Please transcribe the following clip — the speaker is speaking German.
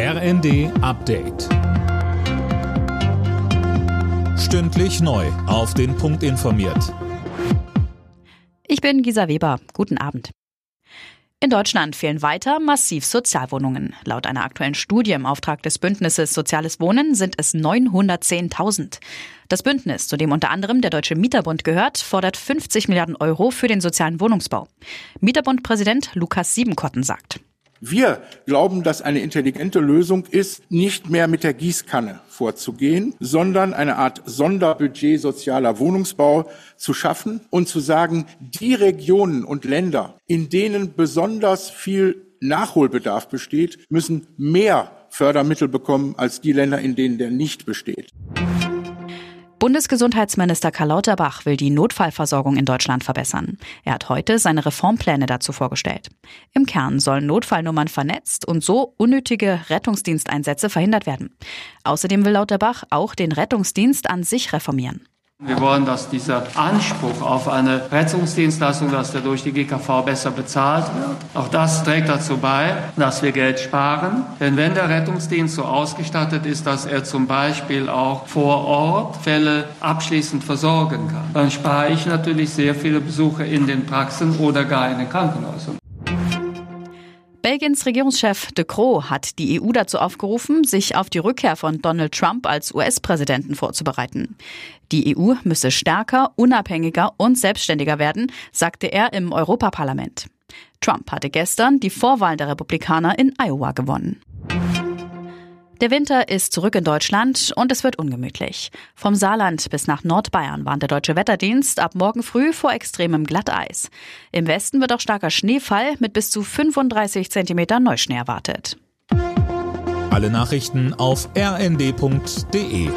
RND Update. Stündlich neu. Auf den Punkt informiert. Ich bin Gisa Weber. Guten Abend. In Deutschland fehlen weiter massiv Sozialwohnungen. Laut einer aktuellen Studie im Auftrag des Bündnisses Soziales Wohnen sind es 910.000. Das Bündnis, zu dem unter anderem der Deutsche Mieterbund gehört, fordert 50 Milliarden Euro für den sozialen Wohnungsbau. Mieterbund-Präsident Lukas Siebenkotten sagt. Wir glauben, dass eine intelligente Lösung ist, nicht mehr mit der Gießkanne vorzugehen, sondern eine Art Sonderbudget sozialer Wohnungsbau zu schaffen und zu sagen, die Regionen und Länder, in denen besonders viel Nachholbedarf besteht, müssen mehr Fördermittel bekommen als die Länder, in denen der nicht besteht. Bundesgesundheitsminister Karl Lauterbach will die Notfallversorgung in Deutschland verbessern. Er hat heute seine Reformpläne dazu vorgestellt. Im Kern sollen Notfallnummern vernetzt und so unnötige Rettungsdiensteinsätze verhindert werden. Außerdem will Lauterbach auch den Rettungsdienst an sich reformieren. Wir wollen, dass dieser Anspruch auf eine Rettungsdienstleistung, dass der durch die GKV besser bezahlt wird, auch das trägt dazu bei, dass wir Geld sparen. Denn wenn der Rettungsdienst so ausgestattet ist, dass er zum Beispiel auch vor Ort Fälle abschließend versorgen kann, dann spare ich natürlich sehr viele Besuche in den Praxen oder gar in den Krankenhäusern. Belgiens Regierungschef de Croo hat die EU dazu aufgerufen, sich auf die Rückkehr von Donald Trump als US-Präsidenten vorzubereiten. Die EU müsse stärker, unabhängiger und selbstständiger werden, sagte er im Europaparlament. Trump hatte gestern die Vorwahl der Republikaner in Iowa gewonnen. Der Winter ist zurück in Deutschland und es wird ungemütlich. Vom Saarland bis nach Nordbayern warnt der Deutsche Wetterdienst ab morgen früh vor extremem Glatteis. Im Westen wird auch starker Schneefall mit bis zu 35 Zentimeter Neuschnee erwartet. Alle Nachrichten auf rnd.de